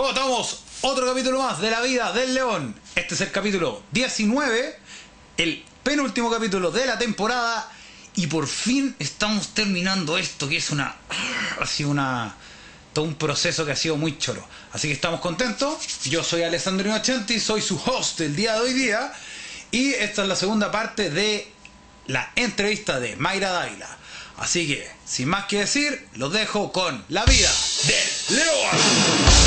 ¿Cómo? Otro capítulo más de la vida del león. Este es el capítulo 19, el penúltimo capítulo de la temporada. Y por fin estamos terminando esto, que es una. Ha sido una. Todo un proceso que ha sido muy choro. Así que estamos contentos. Yo soy Alessandro Inocenti, soy su host el día de hoy día. Y esta es la segunda parte de la entrevista de Mayra Dávila. Así que, sin más que decir, los dejo con la vida del león.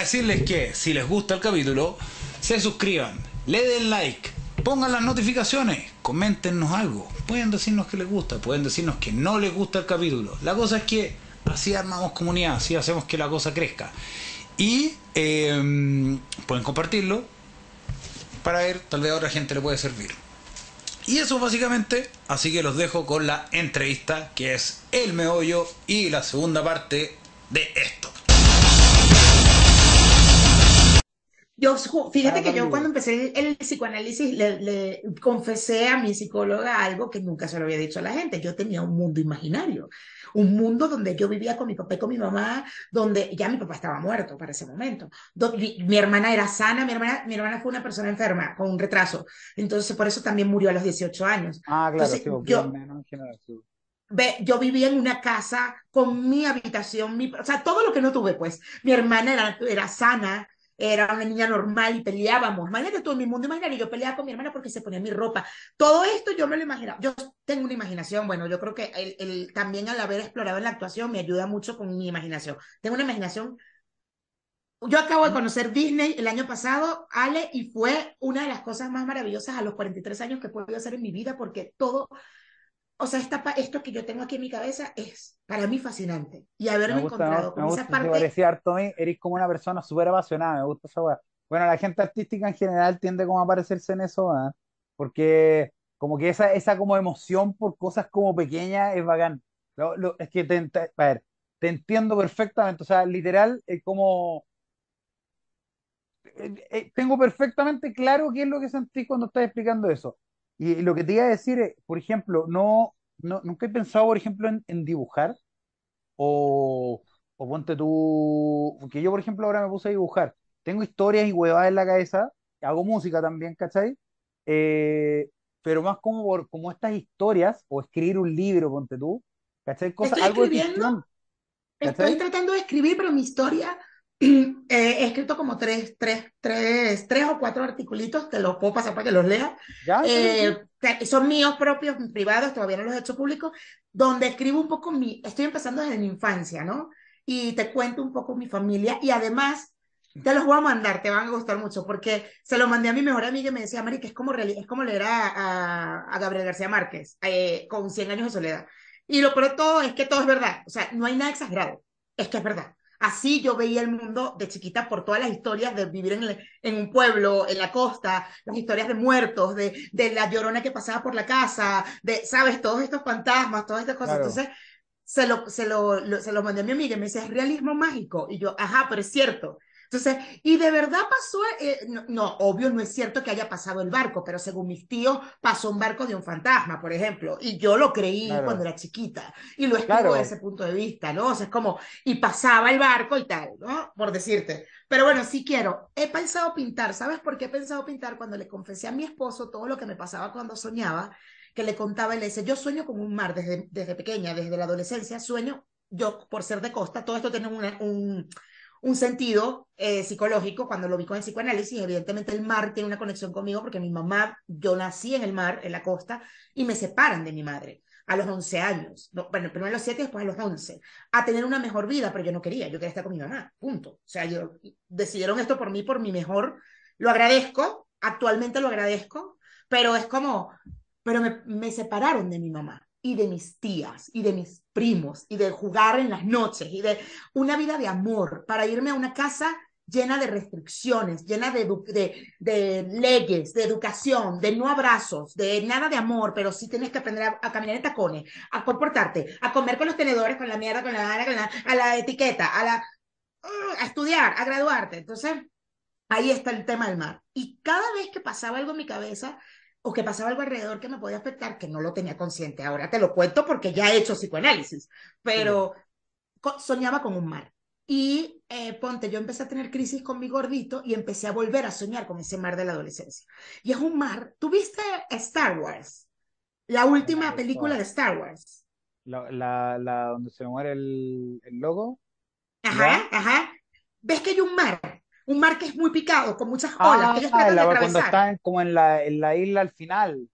Decirles que si les gusta el capítulo, se suscriban, le den like, pongan las notificaciones, coméntenos algo. Pueden decirnos que les gusta, pueden decirnos que no les gusta el capítulo. La cosa es que así armamos comunidad, así hacemos que la cosa crezca. Y eh, pueden compartirlo para ver, tal vez a otra gente le puede servir. Y eso básicamente, así que los dejo con la entrevista que es el meollo y la segunda parte de esto. Yo, fíjate que yo cuando empecé el, el psicoanálisis le, le, confesé a mi psicóloga algo que nunca se lo había dicho a la gente. Yo tenía un mundo imaginario, un mundo donde yo vivía con mi papá y con mi mamá, donde ya mi papá estaba muerto para ese momento. Donde, mi hermana era sana, mi hermana, mi hermana fue una persona enferma, con un retraso. Entonces, por eso también murió a los 18 años. Ah, claro, Entonces, sí, yo, menos generación. Yo vivía en una casa con mi habitación, mi, o sea, todo lo que no tuve, pues. Mi hermana era, era sana, era una niña normal y peleábamos. Imagínate tú, en mi mundo imaginario, yo peleaba con mi hermana porque se ponía mi ropa. Todo esto yo me lo imaginaba. Yo tengo una imaginación, bueno, yo creo que el, también al haber explorado en la actuación me ayuda mucho con mi imaginación. Tengo una imaginación. Yo acabo de conocer Disney el año pasado, Ale, y fue una de las cosas más maravillosas a los 43 años que he podido hacer en mi vida porque todo o sea, esta, esto que yo tengo aquí en mi cabeza es para mí fascinante. Y haberme Me gusta, encontrado con me esa gusta, te parte. parecía harto a mí, eres como una persona súper apasionada, me gusta esa weá. Bueno, la gente artística en general tiende como a parecerse en eso, ¿ah? Porque como que esa, esa como emoción por cosas como pequeñas es bacán. Lo- lo- es que te, te- a ver, te entiendo perfectamente, o sea, literal, es como... eh, eh, tengo perfectamente claro qué es lo que sentí cuando estás explicando eso. Y, lo que te iba a decir es, por ejemplo, no, no, nunca he pensado, por ejemplo, en, en dibujar o, o ponte tú, porque yo, por ejemplo, ahora me puse a dibujar. Tengo historias y huevadas en la cabeza, hago música también, ¿cachai? Eh, pero más como, por- como estas historias, o escribir un libro, ponte tú, ¿cachai? Cosas, Estoy algo de escribiendo, ficción, estoy tratando de escribir, pero mi historia, eh, he escrito como tres, tres, tres, tres o cuatro articulitos, te los puedo pasar para que los leas. ¿Ya? Sí, sí. Eh, son míos propios, privados, todavía no los he hecho públicos, donde escribo un poco mi, estoy empezando desde mi infancia, ¿no? Y te cuento un poco mi familia y además te los voy a mandar, te van a gustar mucho, porque se lo mandé a mi mejor amiga y me decía, Mari, que es como, es como leer a, a, a Gabriel García Márquez, eh, con 100 años de soledad. Y lo peor de todo es que todo es verdad, o sea, no hay nada exagerado, es que es verdad. Así yo veía el mundo de chiquita por todas las historias de vivir en, el- en un pueblo, en la costa, las historias de muertos, de, de la llorona que pasaba por la casa, de, ¿sabes? Todos estos fantasmas, todas estas cosas. Claro. Entonces, se lo, se lo, lo- se lo mandé a mi amiga y me decía, es realismo mágico. Y yo, ajá, pero es cierto. Entonces, y de verdad pasó, eh, no, no, obvio no es cierto que haya pasado el barco, pero según mis tíos pasó un barco de un fantasma, por ejemplo, y yo lo creí Claro. cuando era chiquita y lo explico Claro. desde ese punto de vista, ¿no? O sea, es como, y pasaba el barco y tal, ¿no? Por decirte. Pero bueno, sí quiero. He pensado pintar, ¿sabes por qué he pensado pintar? Cuando le confesé a mi esposo todo lo que me pasaba cuando soñaba, que le contaba y le decía, yo sueño con un mar desde, desde pequeña, desde la adolescencia, sueño, yo por ser de costa, todo esto tiene una- un, un sentido eh, psicológico cuando lo vi con el psicoanálisis. Evidentemente el mar tiene una conexión conmigo porque mi mamá, yo nací en el mar, en la costa, y me separan de mi madre a los 11 años. No, bueno, primero a los 7 y después a los 11. A tener una mejor vida, pero yo no quería, yo quería estar con mi mamá, punto. O sea, yo, decidieron esto por mí, por mi mejor. Lo agradezco, actualmente lo agradezco, pero es como, pero me, me separaron de mi mamá y de mis tías y de mis primos y de jugar en las noches y de una vida de amor para irme a una casa llena de restricciones, llena de, de, leyes, de educación, de no abrazos, de nada de amor, pero sí tienes que aprender a, a caminar en tacones, a comportarte, a comer con los tenedores, con la mierda, con la, con la, a la etiqueta, a la a estudiar, a graduarte. Entonces, Ahí está el tema del mar. Y cada vez que pasaba algo en mi cabeza o que pasaba algo alrededor que me podía afectar, que no lo tenía consciente, ahora te lo cuento porque ya he hecho psicoanálisis, pero soñaba con un mar. Y eh, ponte, yo empecé a tener crisis con mi gordito y empecé a volver a soñar con ese mar de la adolescencia. Y es un mar, ¿tuviste Star Wars? La última película de Star Wars. La, la, la donde se muere el, el logo. Ajá, ajá. ¿Ves que hay un mar? Un mar que es muy picado, con muchas olas, que ellos tratan la, de cuando están como en la, en la isla al final,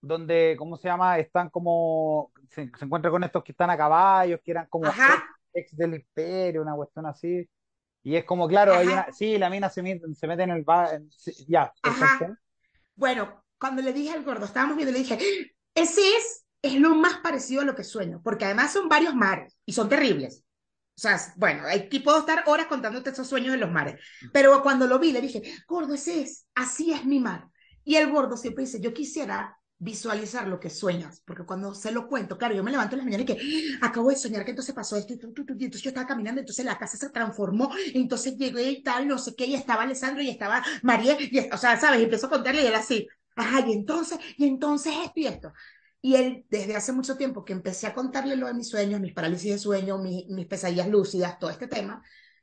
donde, ¿cómo se llama? Están como, se, se encuentra con estos que están a caballos, que eran como ex, Ajá, ex del imperio, una cuestión así. Y es como, claro, hay una, sí, la mina se, mete- se mete en el bar, en- ya, ajá. Bueno, cuando le dije al gordo, estábamos viendo, le dije, ese es, es lo más parecido a lo que sueño, porque además son varios mares y son terribles. O sea, bueno, aquí puedo estar horas contándote esos sueños de los mares, pero cuando lo vi le dije, gordo, ese es, así es mi mar. Y el gordo siempre dice, yo quisiera visualizar lo que sueñas, porque cuando se lo cuento, claro, yo me levanto en las mañanas y que "Ah, acabo de soñar que entonces pasó esto y, tú, tú, tú", y entonces yo estaba caminando, entonces la casa se transformó, y entonces llegué y tal, no sé qué, y estaba Alessandro y estaba María, y, o sea, ¿sabes? Y empezó a contarle y él así, ajá, y entonces, y entonces esto y esto. Y él, desde hace mucho tiempo que empecé a contarle lo de mis sueños, mis parálisis de sueño, mis, mis pesadillas lúcidas, todo este tema,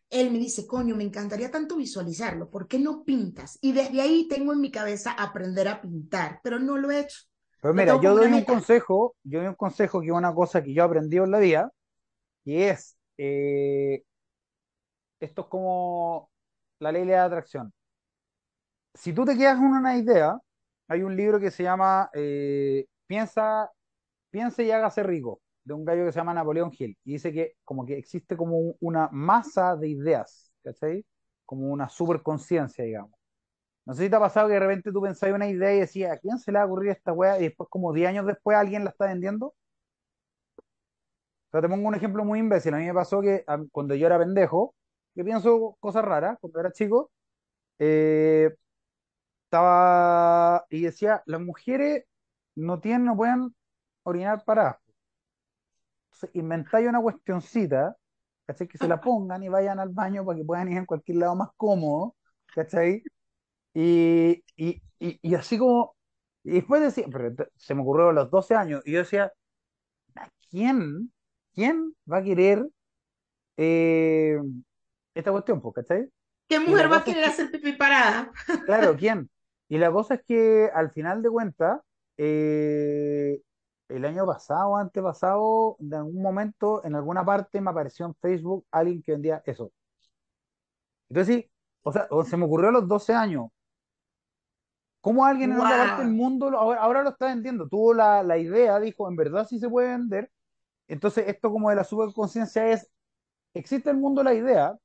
él me dice, coño, me encantaría tanto visualizarlo, ¿por qué no pintas? Y desde ahí tengo en mi cabeza aprender a pintar, pero no lo he hecho. Pero mira, yo doy un consejo, yo doy un consejo que es una cosa que yo he aprendido en la vida, y es, eh, esto es como la ley de la atracción. Si tú te quedas con una idea, hay un libro que se llama eh, Piensa, piensa y hágase rico, de un gallo que se llama Napoleón Hill, y dice que como que existe como un- una masa de ideas, ¿cachai? Como una superconciencia, digamos. No sé si te ha pasado que de repente tú pensabas una idea y decías, ¿a quién se le va a ocurrir esta weá? Y después, como 10 años después, alguien la está vendiendo. O sea, te pongo un ejemplo muy imbécil. A mí me pasó que cuando yo era pendejo, que pienso cosas raras, cuando era chico, eh, estaba y decía, las mujeres no tienen, no pueden orinar paradas. Entonces, inventáis una cuestioncita, ¿cachai? Que se la pongan y vayan al baño para que puedan ir en cualquier lado más cómodo, ¿cachai? Y, y, y, y así como, y después decía, pero se me ocurrió a los 12 años, y yo decía, ¿a quién, quién va a querer eh, esta cuestión, pues, ¿cachai? ¿Qué mujer va a es querer que, hacer pipí parada? claro, ¿quién? Y la cosa es que al final de cuentas, eh, el año pasado, antepasado, de algún momento, en alguna parte me apareció en Facebook alguien que vendía eso. Entonces sí, o sea, se me ocurrió a los 12 años, ¿Cómo alguien en otra parte del ¡Wow! mundo lo- ahora, ahora lo está vendiendo? Tuvo la, la idea, dijo, en verdad sí se puede vender. Entonces, esto como de la superconciencia es, existe el mundo la idea,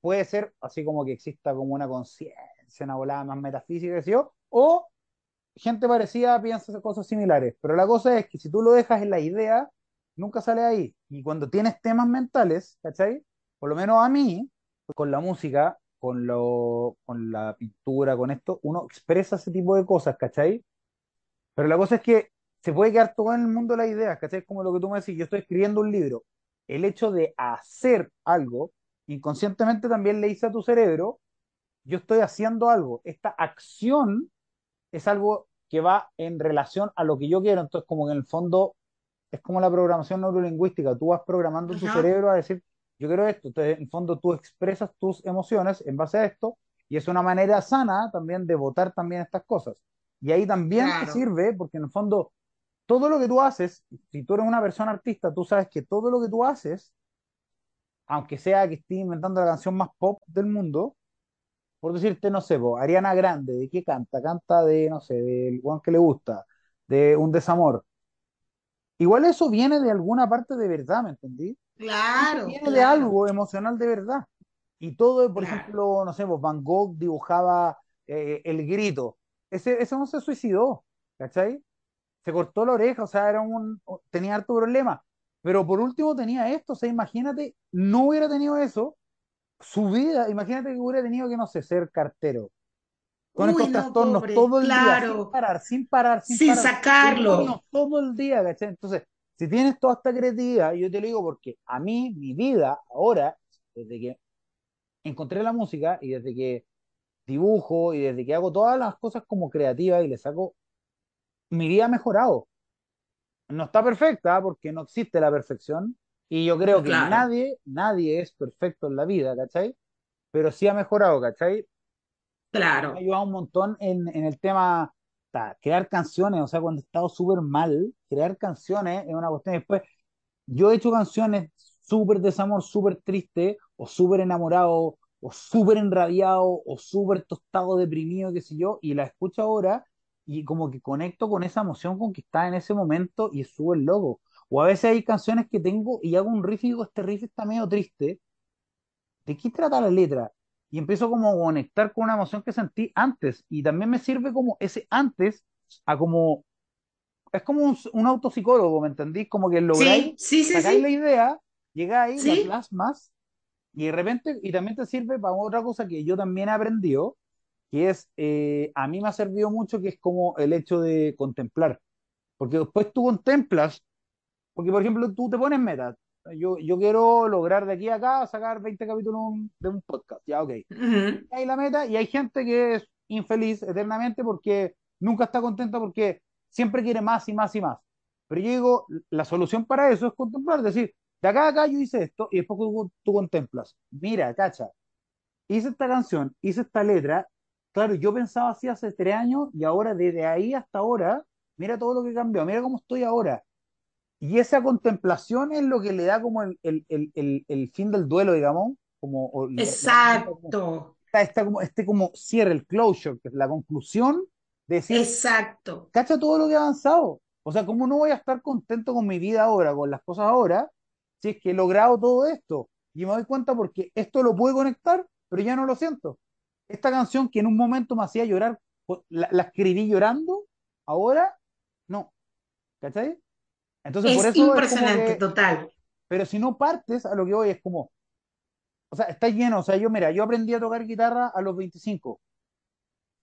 puede ser así como que exista como una conciencia, una volada más metafísica, yo, o gente parecida piensa cosas similares. Pero la cosa es que si tú lo dejas en la idea, nunca sale ahí. Y cuando tienes temas mentales, ¿cachai? Por lo menos a mí, con la música, con, lo, con la pintura, con esto, uno expresa ese tipo de cosas, ¿cachai? Pero la cosa es que se puede quedar todo en el mundo de las ideas, ¿cachai? Como lo que tú me decís, yo estoy escribiendo un libro. El hecho de hacer algo, inconscientemente también le dice a tu cerebro, yo estoy haciendo algo. Esta acción es algo que va en relación a lo que yo quiero. Entonces, como que en el fondo es como la programación neurolingüística. Tú vas programando tu Ajá, cerebro a decir, yo quiero esto. Entonces, en el fondo tú expresas tus emociones en base a esto y es una manera sana también de votar también estas cosas. Y ahí también te sirve porque en el fondo todo lo que tú haces, si tú eres una persona artista, tú sabes que todo lo que tú haces, aunque sea que estés inventando la canción más pop del mundo, por decirte, no sé, po, Ariana Grande, ¿de qué canta? Canta de, no sé, del one que le gusta, de un desamor. Igual eso viene de alguna parte de verdad, ¿me entendí? Eso Claro, viene de algo emocional de verdad. Y todo, por claro. ejemplo, no sé, pues Van Gogh dibujaba eh, el grito. Ese, ese no se suicidó, ¿cachai? Se cortó la oreja, o sea, era un, tenía harto problema. Pero por último tenía esto, o sea, imagínate, no hubiera tenido eso, su vida, imagínate que hubiera tenido que, no sé, ser cartero, con Uy, estos no, trastornos pobre, todo el día, sin claro, parar, sin parar, sin sin parar, sacarlo. demonios todo el día, ¿cachai? Entonces, si tienes toda esta creatividad, yo te lo digo porque a mí, mi vida ahora, desde que encontré la música y desde que dibujo y desde que hago todas las cosas como creativas y le saco, mi vida ha mejorado. No está perfecta porque no existe la perfección y yo creo que Claro, nadie, nadie es perfecto en la vida, ¿cachai? Pero sí ha mejorado, ¿cachai? Me ha claro. ayudado un montón en, en el tema, ta, crear canciones, o sea, cuando he estado súper mal, crear canciones es una cuestión. Después, yo he hecho canciones súper desamor, súper triste, o súper enamorado, o súper enrabiado, o súper tostado, deprimido, qué sé yo, y la escucho ahora y como que conecto con esa emoción con que está en ese momento y es súper loco. O a veces hay canciones que tengo y hago un riff y digo, este riff está medio triste, ¿de qué trata la letra? Y empiezo como a conectar con una emoción que sentí antes, y también me sirve como ese antes a como es como un, un autopsicólogo, ¿me entendís? Como que lográis, Sí, sí, sí, la idea, llegáis, la plasmas y de repente, y también te sirve para otra cosa que yo también he aprendido, que es, eh, a mí me ha servido mucho, que es como el hecho de contemplar, porque después tú contemplas, porque por ejemplo tú te pones metas, yo, yo quiero lograr de aquí a acá sacar 20 capítulos de un podcast, ya, ok. Ujú. Hay la meta y hay gente que es infeliz eternamente porque nunca está contenta porque siempre quiere más y más y más. Pero yo digo, la solución para eso es contemplar, decir, de acá a acá yo hice esto y después tú, tú contemplas, mira, cacha, hice esta canción, hice esta letra, claro, yo pensaba así hace tres años y ahora desde ahí hasta ahora, mira todo lo que cambió, mira cómo estoy ahora. Y esa contemplación es lo que le da como el, el, el, el, el fin del duelo, digamos, como Exacto, esta, esta como, este como cierre, el closure, que es la conclusión de decir, exacto. cacha todo lo que he avanzado. O sea, ¿cómo no voy a estar contento con mi vida ahora, con las cosas ahora, si es que he logrado todo esto? Y me doy cuenta porque esto lo pude conectar, pero ya no lo siento. Esta canción que en un momento me hacía llorar, la, la escribí llorando, ahora no, ¿cachai? Entonces, por Es eso es como impresionante, que, total. pero si no partes a lo que voy, es como, o sea, está lleno. O sea, yo, mira, yo aprendí a tocar guitarra a los 25.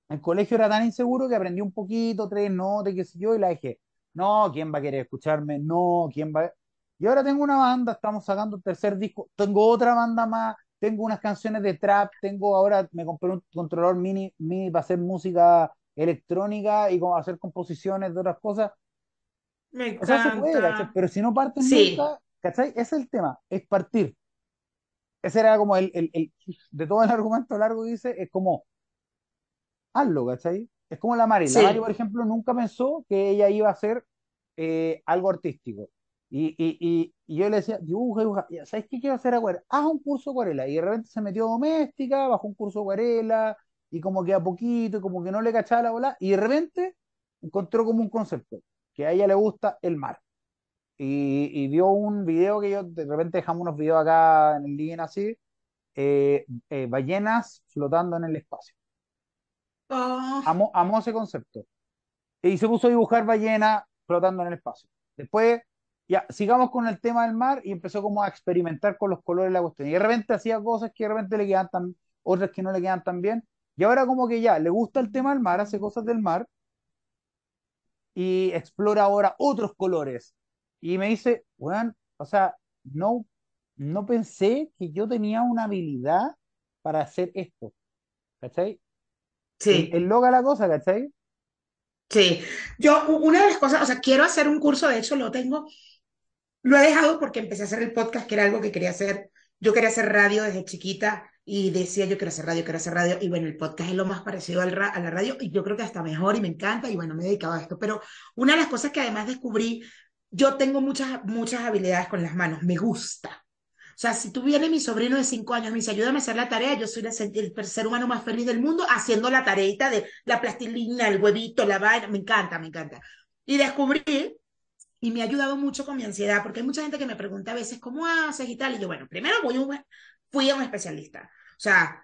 El colegio era tan inseguro que aprendí un poquito, tres notas, qué sé yo, y la dije, no, ¿quién va a querer escucharme? No, ¿quién va a... Y ahora tengo una banda, estamos sacando el tercer disco, tengo otra banda más, tengo unas canciones de trap, tengo ahora, me compré un controlador mini, mini para hacer música electrónica y hacer composiciones de otras cosas. Me O sea, se puede, ¿cachai? Pero si no partes Sí, nunca, ¿cachai? Ese es el tema, es partir. Ese era como el, el, el de todo el argumento largo que dice, es como hazlo, ¿cachai? Es como la Mari. La Mari, por ejemplo, nunca pensó que ella iba a hacer eh, algo artístico. Y, y, y, y yo le decía, dibuja, dibuja. ¿Sabes qué quiero hacer acuarela? Haz un curso de acuarela. Y de repente se metió doméstica, bajó un curso de acuarela, y como que a poquito, y como que no le cachaba la bola. Y de repente encontró como un concepto, que a ella le gusta el mar. Y, y vio un video que yo, de repente dejamos unos videos acá en el living así, eh, eh, ballenas flotando en el espacio. Oh, Amó, amó ese concepto. Y se puso a dibujar ballenas flotando en el espacio. Después, ya, sigamos con el tema del mar y empezó como a experimentar con los colores de la cuestión. Y de repente hacía cosas que de repente le quedan tan, otras que no le quedan tan bien. Y ahora como que ya, le gusta el tema del mar, hace cosas del mar y explora ahora otros colores. Y me dice, bueno, o sea, no, no pensé que yo tenía una habilidad para hacer esto. ¿Cachai? Es, es sí, loca la cosa, ¿cachai? sí. Yo, una de las cosas, o sea, quiero hacer un curso, de hecho lo tengo, lo he dejado porque empecé a hacer el podcast, que era algo que quería hacer. Yo quería hacer radio desde chiquita y decía, yo quiero hacer radio, quiero hacer radio. Y bueno, el podcast es lo más parecido a la radio y yo creo que hasta mejor y me encanta y bueno, me he dedicado a esto. Pero una de las cosas que además descubrí, yo tengo muchas, muchas habilidades con las manos, me gusta. O sea, si tú vienes mi sobrino de cinco años me dice, ayúdame a hacer la tarea, yo soy el ser humano más feliz del mundo haciendo la tareita de la plastilina, el huevito, la vaina, me encanta, me encanta. Y descubrí, y me ha ayudado mucho con mi ansiedad, porque hay mucha gente que me pregunta a veces, ¿cómo haces y tal? Y yo, bueno, primero voy fui a un especialista. O sea,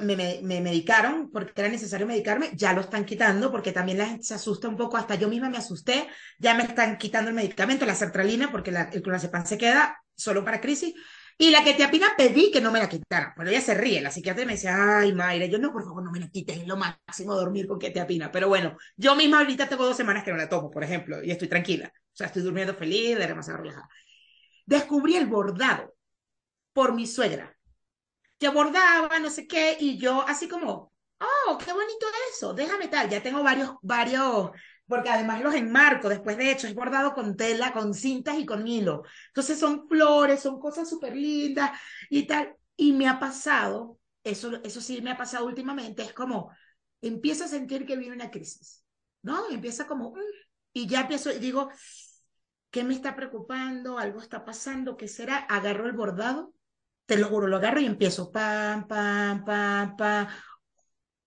me, me, me, medicaron porque era necesario medicarme, ya lo están quitando porque también la gente se asusta un poco, hasta yo misma me asusté, ya me están quitando el medicamento, la sertralina, porque la, el clonazepam se queda solo para crisis, y la ketiapina pedí que no me la quitaran. Pero ella se ríe, la psiquiatra me decía, ay, Mayra, yo no, por favor, no me la quites, es lo máximo dormir con ketiapina. Pero bueno, yo misma ahorita tengo dos semanas que no la tomo, por ejemplo, y estoy tranquila. O sea, estoy durmiendo feliz, demasiado relajada. Descubrí el bordado por mi suegra. que bordaba, no sé qué, y yo así como, oh, qué bonito eso, déjame tal, ya tengo varios, varios, porque además los enmarco, después de hecho, es bordado con tela, con cintas y con hilo. Entonces son flores, son cosas súper lindas y tal. Y me ha pasado, eso, eso sí me ha pasado últimamente, es como, empiezo a sentir que viene una crisis, ¿no? empieza como, mm", y ya empiezo, y digo, ¿qué me está preocupando? ¿Algo está pasando? ¿Qué será? Agarro el bordado, te lo juro, lo agarro y empiezo, pam, pam, pam, pam,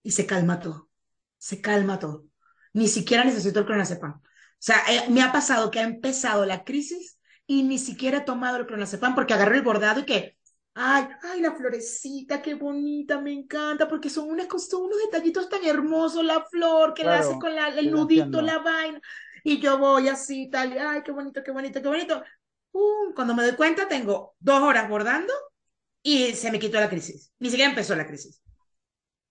y se calma todo, se calma todo. Ni siquiera necesito el clonazepam. O sea, eh, me ha pasado que ha empezado la crisis y ni siquiera he tomado el clonazepam porque agarro el bordado y que Ay, ay, la florecita, qué bonita, me encanta, porque son, unas, son unos detallitos tan hermosos, la flor que la hace con la, el nudito, la vaina, y yo voy así, tal, y ay, qué bonito, qué bonito, qué bonito. cuando me doy cuenta, tengo dos horas bordando y se me quitó la crisis. Ni siquiera empezó la crisis.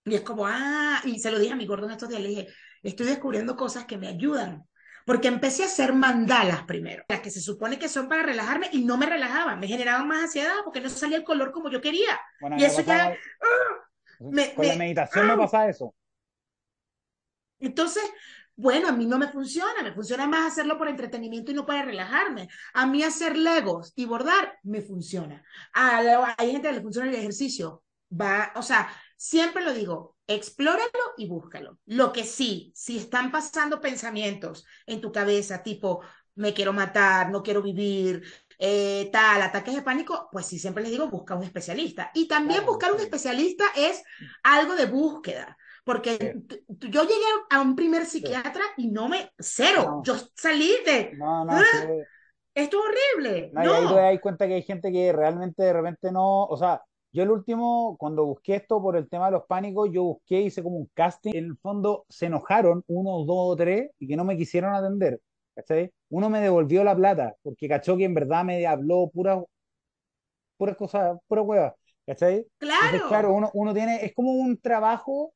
Y es como, ah, y se lo dije a mi gordo en estos días, le dije, estoy descubriendo cosas que me ayudan porque empecé a hacer mandalas primero, las que se supone que son para relajarme y no me relajaban, me generaban más ansiedad porque no salía el color como yo quería. y eso ya... ¡ah! con la meditación me pasa eso. Entonces, bueno, a mí no me funciona, me funciona más hacerlo por entretenimiento y no para relajarme. A mí hacer legos y bordar me funciona. A, hay gente que le funciona el ejercicio. Va, o sea, siempre lo digo, explóralo y búscalo. Lo que sí, si están pasando pensamientos en tu cabeza, tipo, me quiero matar, no quiero vivir, eh, tal, ataques de pánico, pues sí, siempre les digo, busca un especialista. Y también buscar un especialista es algo de búsqueda. Porque yo llegué a un primer psiquiatra y no me, cero, yo salí de... No, no, Esto es horrible. No, no. Y ahí te das cuenta que hay gente que realmente de repente no, o sea, yo el último, cuando busqué esto por el tema de los pánicos, yo busqué, hice como un casting. En el fondo se enojaron, uno, dos o tres, y que no me quisieron atender. ¿Cachai? Uno me devolvió la plata, porque cachó que en verdad me habló pura, puras cosas, pura hueva. ¿Cachai? Claro. claro, uno, uno tiene, es como un trabajo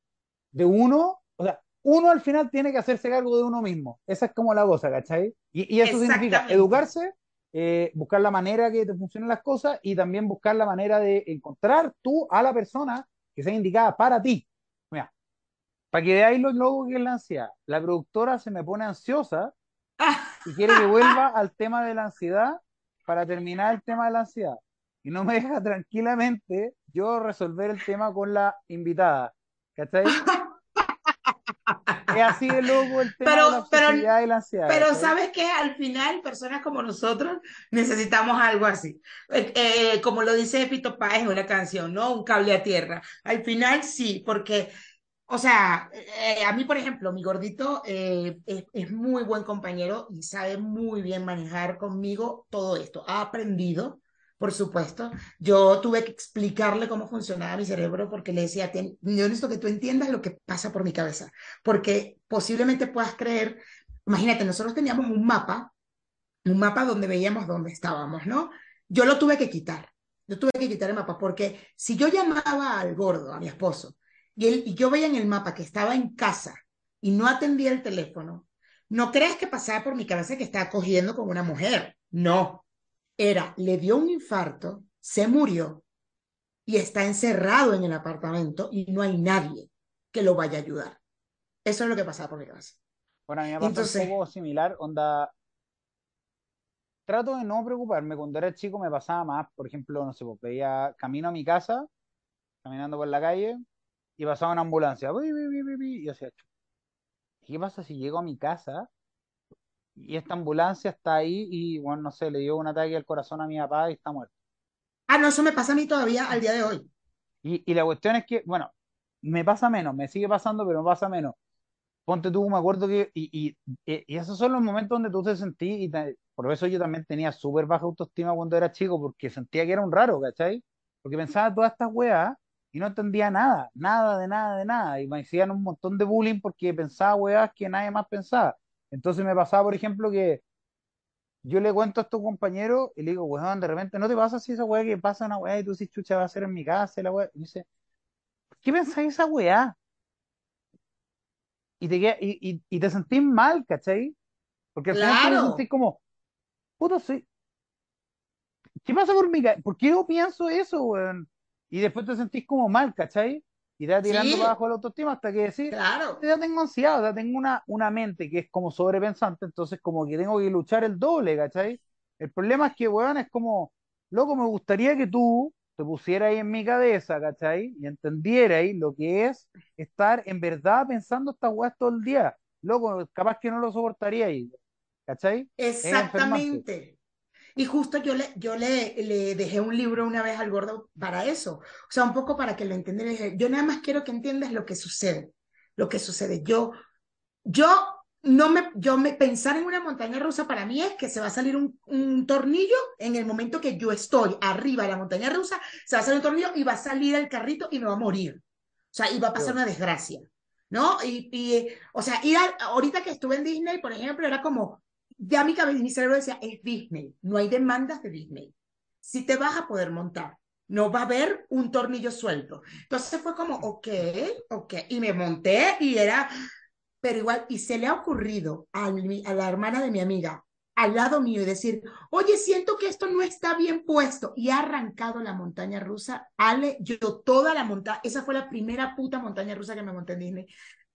de uno, o sea, uno al final tiene que hacerse cargo de uno mismo. Esa es como la cosa, ¿cachai? Y, y eso significa educarse, eh, buscar la manera que te funcionen las cosas y también buscar la manera de encontrar tú a la persona que sea indicada para ti. Mira, para que veáis lo loco que es la ansiedad. La productora se me pone ansiosa y quiere que vuelva al tema de la ansiedad para terminar el tema de la ansiedad. Y no me deja tranquilamente yo resolver el tema con la invitada. ¿Cachai? es así de loco el tema pero, de la pero, y la ansiedad. Pero ¿sabes qué? Al final, personas como nosotros necesitamos algo así. Eh, eh, como lo dice Pito Páez en una canción, ¿no? Un cable a tierra. Al final sí, porque, o sea, eh, a mí, por ejemplo, mi gordito es, es muy buen compañero y sabe muy bien manejar conmigo todo esto. Ha aprendido por supuesto. Yo tuve que explicarle cómo funcionaba mi cerebro porque le decía, yo necesito que tú entiendas lo que pasa por mi cabeza, porque posiblemente puedas creer, imagínate, nosotros teníamos un mapa, un mapa donde veíamos dónde estábamos, ¿no? Yo lo tuve que quitar, yo tuve que quitar el mapa porque si yo llamaba al gordo, a mi esposo, y, él, y yo veía en el mapa que estaba en casa y no atendía el teléfono, no creas que pasaba por mi cabeza que estaba cogiendo con una mujer, no, era, le dio un infarto, se murió y está encerrado en el apartamento y no hay nadie que lo vaya a ayudar. Eso es lo que pasaba por mi cabeza. Bueno, a mí me pasa un poco similar, onda... Trato de no preocuparme. Cuando era chico me pasaba más, por ejemplo, no sé, pues, veía camino a mi casa, caminando por la calle, y pasaba una ambulancia. Y yo decía, ¿qué pasa si llego a mi casa y esta ambulancia está ahí y, bueno, no sé, le dio un ataque al corazón a mi papá y está muerto. Ah, no, eso me pasa a mí todavía al día de hoy. Y, y la cuestión es que, bueno, me pasa menos, me sigue pasando, pero me pasa menos. Ponte tú, me acuerdo que, y, y, y esos son los momentos donde tú te sentí, y por eso yo también tenía súper baja autoestima cuando era chico, porque sentía que era un raro, ¿cachai? Porque pensaba todas estas weas y no entendía nada, nada de nada de nada, y me hacían un montón de bullying porque pensaba weas que nadie más pensaba. Entonces me pasaba, por ejemplo, que yo le cuento a estos compañeros y le digo, weón, de repente, ¿no te pasa así esa weá que pasa una weá y tú dices, chucha, va a ser en mi casa y la weá? Y dice, ¿qué pensáis esa weá? Y te, y, y, te sentís mal, ¿cachai? Porque al final te sentís como, puto, sí. ¿Qué pasa por mi casa? ¿Por qué yo pienso eso, weón? y después te sentís como mal, ¿cachai? Y te va tirando Sí, para abajo la autoestima hasta que decís, claro. ya tengo ansiedad, ya tengo una, una mente que es como sobrepensante, entonces como que tengo que luchar el doble, ¿cachai? El problema es que, weón, es como, loco, me gustaría que tú te pusieras ahí en mi cabeza, ¿cachai? Y entendieras ahí lo que es estar en verdad pensando estas weas todo el día. Loco, capaz que no lo soportaría ahí, ¿cachai? Exactamente. Y justo yo le, yo le, le dejé un libro una vez al gordo para eso. O sea, un poco para que lo dije, yo nada más quiero que entiendas lo que sucede. Lo que sucede. Yo, yo no me, yo me, pensar en una montaña rusa para mí es que se va a salir un, un tornillo en el momento que yo estoy arriba de la montaña rusa, se va a salir un tornillo y va a salir el carrito y me va a morir. O sea, y va a pasar una desgracia. ¿No? Y, y o sea, ir a- ahorita que estuve en Disney, por ejemplo, era como, ya mi cabeza, mi cerebro decía, es Disney, no hay demandas de Disney. Si te vas a poder montar, no va a haber un tornillo suelto. Entonces fue como, ok, ok, y me monté y era, pero igual, y se le ha ocurrido a, mi- a la hermana de mi amiga al lado mío y decir, oye, siento que esto no está bien puesto. Y ha arrancado la montaña rusa. Ale, yo toda la montaña, esa fue la primera puta montaña rusa que me monté en Disney.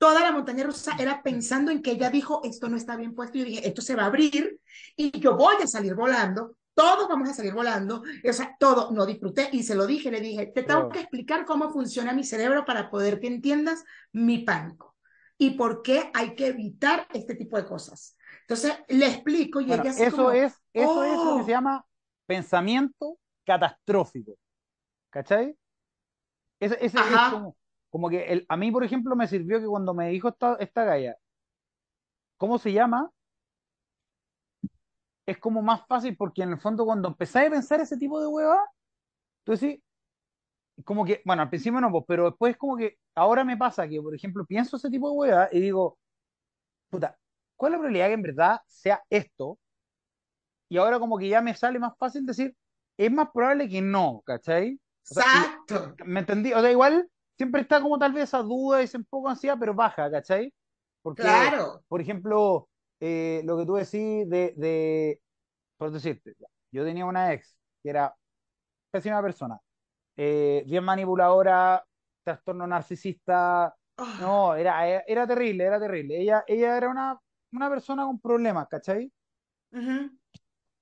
Toda la montaña rusa era pensando en que ella dijo, esto no está bien puesto. Y yo dije, esto se va a abrir y yo voy a salir volando. Todos vamos a salir volando. O sea, todo, no disfruté y se lo dije, le dije, te tengo que explicar cómo funciona mi cerebro para poder que entiendas mi pánico y por qué hay que evitar este tipo de cosas. Entonces le explico y Bueno, ella así eso como, es, eso es lo que se oh, llama pensamiento catastrófico, ¿cachai? Ese, ese es como, como que el, a mí, por ejemplo, me sirvió que cuando me dijo esta, esta galla, ¿cómo se llama? Es como más fácil porque en el fondo cuando empezáis a pensar ese tipo de hueva, tú decís, como que, bueno, al principio no, pues, pero después como que ahora me pasa que, por ejemplo, pienso ese tipo de hueva y digo, puta, ¿cuál es la probabilidad que en verdad sea esto? Y ahora como que ya me sale más fácil decir, es más probable que no, ¿cachai? O sea, exacto, ¿me entendí? O sea, igual siempre está como tal vez esa duda, ese un poco ansiedad, pero baja, ¿cachai? Porque, claro, por ejemplo, eh, lo que tú decís de, de, por decirte, yo tenía una ex que era pésima persona, eh, bien manipuladora, trastorno narcisista, oh, no, era, era, era terrible, era terrible. Ella, ella era una, una persona con problemas, ¿cachai? ujú,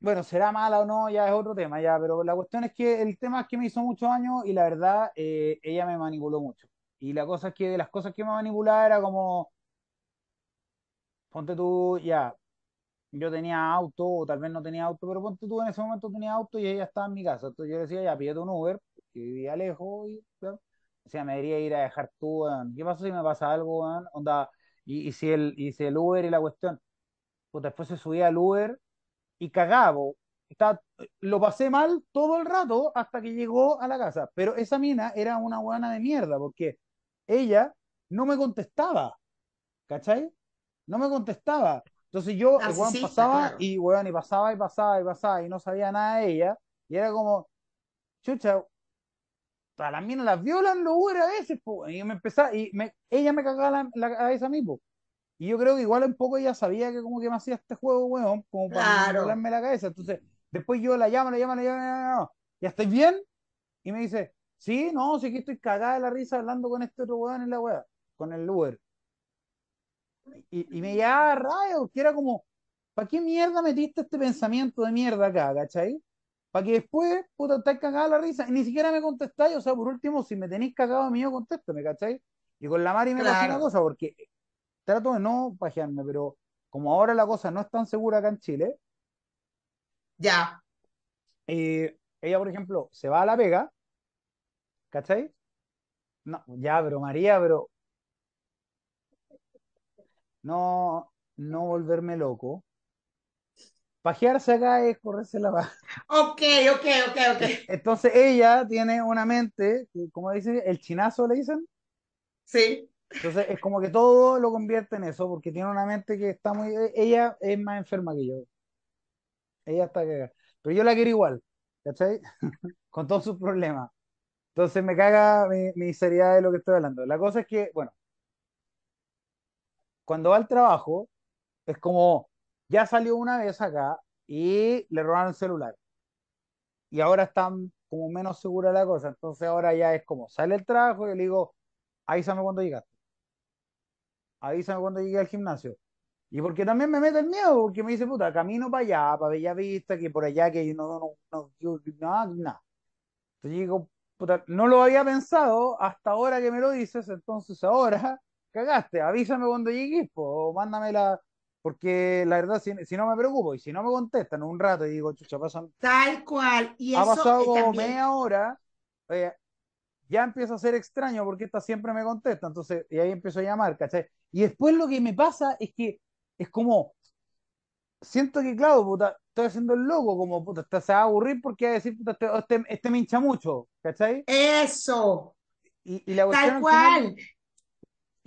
Bueno, será mala o no, ya es otro tema, ya, pero la cuestión es que el tema es que me hizo muchos años y la verdad, eh, ella me manipuló mucho. Y la cosa es que de las cosas que me manipulaba era como, ponte tú, ya, yo tenía auto, o tal vez no tenía auto, pero ponte tú en ese momento tenía auto y ella estaba en mi casa. Entonces yo decía, ya, pídete un Uber, que vivía lejos, y ya. O sea, me debería ir a dejar tú, weón. ¿Qué pasa si me pasa algo, weón? Onda, y, y si el, y si el Uber y la cuestión, pues después se subía al Uber y cagabo. Está, lo pasé mal todo el rato hasta que llegó a la casa. Pero esa mina era una buena de mierda porque ella no me contestaba, ¿cachai? No me contestaba. Entonces yo, el weón pasaba claro, y weón, y pasaba y pasaba y pasaba y no sabía nada de ella. Y era como, chucha, a las minas las violan los Uber a veces, po. Y me empezaba, y me, ella me cagaba la, la cabeza a mí, po. Y yo creo que igual un poco ella sabía que como que me hacía este juego, weón, como para claro, la cabeza. Entonces, después yo la llamo, la llamo, la llamo, la llamo, la llamo, ¿ya estáis bien? Y me dice, sí, no, sí que estoy cagada de la risa hablando con este otro weón en la weá, con el Uber. Y, y me llevaba rayo, que era como, ¿para qué mierda metiste este pensamiento de mierda acá, cachai? Para que después, puta, estáis cagada de la risa y ni siquiera me contestáis, o sea, por último, si me tenéis cagado a mí, yo contéstame, ¿cachai? Y con la Mari me pasó una claro, cosa, porque trato de no pajearme, pero como ahora la cosa no es tan segura acá en Chile, ya, eh, ella, por ejemplo, se va a la Vega, ¿cachai? No, ya, pero María, pero no, no volverme loco. Pajearse acá es correrse la paja. ok, ok, ok, ok, Entonces ella tiene una mente, como dice, el chinazo le dicen. sí, Entonces es como que todo lo convierte en eso, porque tiene una mente que está muy... Ella es más enferma que yo. Ella está cagada. Pero yo la quiero igual, ¿cachai? Con todos sus problemas. Entonces me caga mi, mi seriedad de lo que estoy hablando. La cosa es que, bueno, cuando va al trabajo, es como, ya salió una vez acá y le robaron el celular. Y ahora están como menos segura la cosa. Entonces ahora ya es como, sale el trabajo y le digo, avísame cuando llegaste. Avísame cuando llegue al gimnasio. Y porque también me mete el miedo, porque me dice, puta, camino para allá, para Bellavista, que por allá, que no, no, no, no, nada, nada. Entonces digo, puta, no lo había pensado hasta ahora que me lo dices, entonces ahora cagaste, avísame cuando llegues, o mándame la, porque la verdad, si, si, no me preocupo y si no me contestan un rato y digo, chucha, pasan. Tal cual. Y ha eso pasado eh, como también- media hora, eh, ya empieza a ser extraño porque esta siempre me contesta, entonces, y ahí empiezo a llamar, ¿cachai? Y después lo que me pasa es que es como, siento que, claro, puta, estoy haciendo el loco, como, puta, se va a aburrir porque va a decir, puta, este, este, este me hincha mucho, ¿cachai? Eso. Y, y la Tal al cual. final-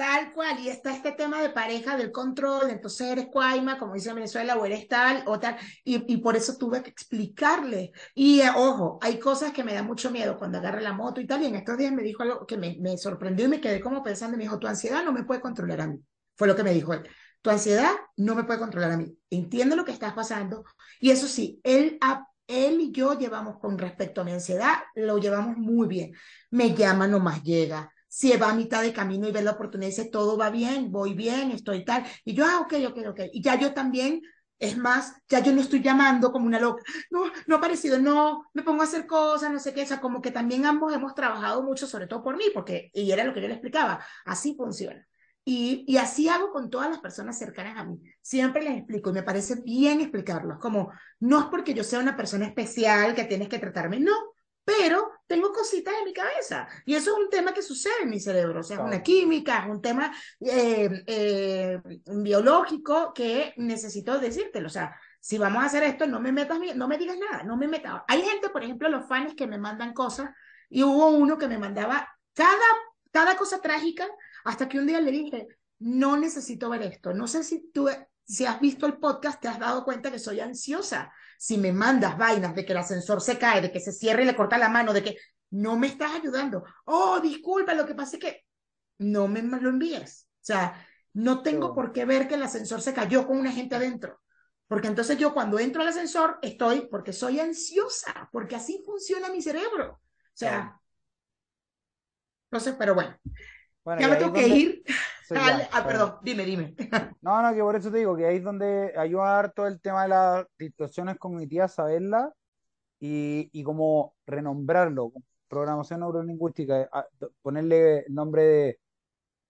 Tal cual, y está este tema de pareja, del control, entonces eres cuaima, como dice en Venezuela, o eres tal, o tal, y, y por eso tuve que explicarle. Y eh, ojo, hay cosas que me da mucho miedo cuando agarra la moto y tal, y en estos días me dijo algo que me, me sorprendió y me quedé como pensando, me dijo, tu ansiedad no me puede controlar a mí, fue lo que me dijo él. Tu ansiedad no me puede controlar a mí. Entiendo lo que estás pasando, y eso sí, él, ha- él y yo llevamos con respecto a mi ansiedad, lo llevamos muy bien. Me llama, nomás llega si va a mitad de camino y ve la oportunidad y dice, todo va bien, voy bien, estoy tal. Y yo, ah, ok, ok, ok. Y ya yo también, es más, ya yo no estoy llamando como una loca. No, no ha parecido, no, me pongo a hacer cosas, no sé qué. O sea, como que también ambos hemos trabajado mucho, sobre todo por mí, porque, y era lo que yo le explicaba, así funciona. Y, y así hago con todas las personas cercanas a mí. Siempre les explico y me parece bien explicarlos. Como, no es porque yo sea una persona especial que tienes que tratarme, no, pero tengo cositas en mi cabeza. Y eso es un tema que sucede en mi cerebro, o sea, es Claro. una química, es un tema eh, eh, biológico que necesito decírtelo, o sea, si vamos a hacer esto, no me metas, no me digas nada, no me metas. Hay gente, por ejemplo, los fans que me mandan cosas y hubo uno que me mandaba cada, cada cosa trágica hasta que un día le dije, no necesito ver esto, no sé si tú, si has visto el podcast, te has dado cuenta que soy ansiosa si me mandas vainas de que el ascensor se cae, de que se cierra y le corta la mano, de que no me estás ayudando. Oh, disculpa, lo que pasa es que no me lo envíes. O sea, no tengo por qué ver que el ascensor se cayó con una gente adentro. Porque entonces yo cuando entro al ascensor estoy porque soy ansiosa, porque así funciona mi cerebro. O sea, Claro. entonces, pero bueno, Bueno, ya me tengo que ir. Al- ya, ah, perdón, dime, dime. No, no, que por eso te digo que ahí es donde ayuda harto el tema de las distorsiones cognitivas, saberla y, y como renombrarlo, programación neurolingüística, a- ponerle el nombre de,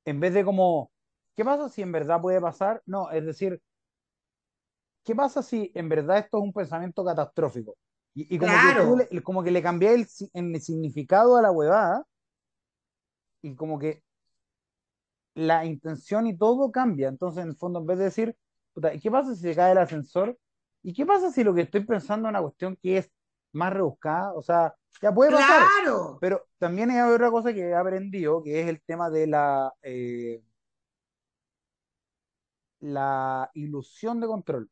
en vez de como, ¿qué pasa si en verdad puede pasar? No, es decir, ¿qué pasa si en verdad esto es un pensamiento catastrófico? Y, y como que Claro. tú le- como que le cambié el, el significado a la huevada y como que la intención y todo cambia. Entonces, en el fondo, en vez de decir, puta, ¿y ¿qué pasa si se cae el ascensor? ¿Y qué pasa si lo que estoy pensando es una cuestión que es más rebuscada? O sea, ya puede pasar. Claro. Pero también hay otra cosa que he aprendido, que es el tema de la, eh, la ilusión de control.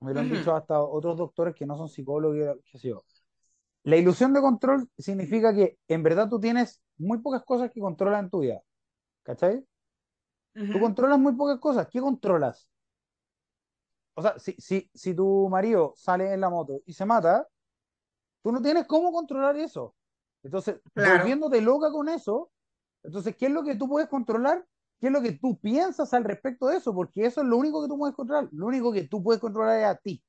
Me lo han dicho hasta otros doctores que no son psicólogos, qué sé yo. La ilusión de control significa que en verdad tú tienes muy pocas cosas que controlan en tu vida. ¿Cachai? Tú controlas muy pocas cosas. ¿Qué controlas? O sea, si, si, si tu marido sale en la moto y se mata, tú no tienes cómo controlar eso. Entonces, Claro. volviéndote loca con eso, entonces, ¿qué es lo que tú puedes controlar? ¿Qué es lo que tú piensas al respecto de eso? Porque eso es lo único que tú puedes controlar. Lo único que tú puedes controlar es a ti.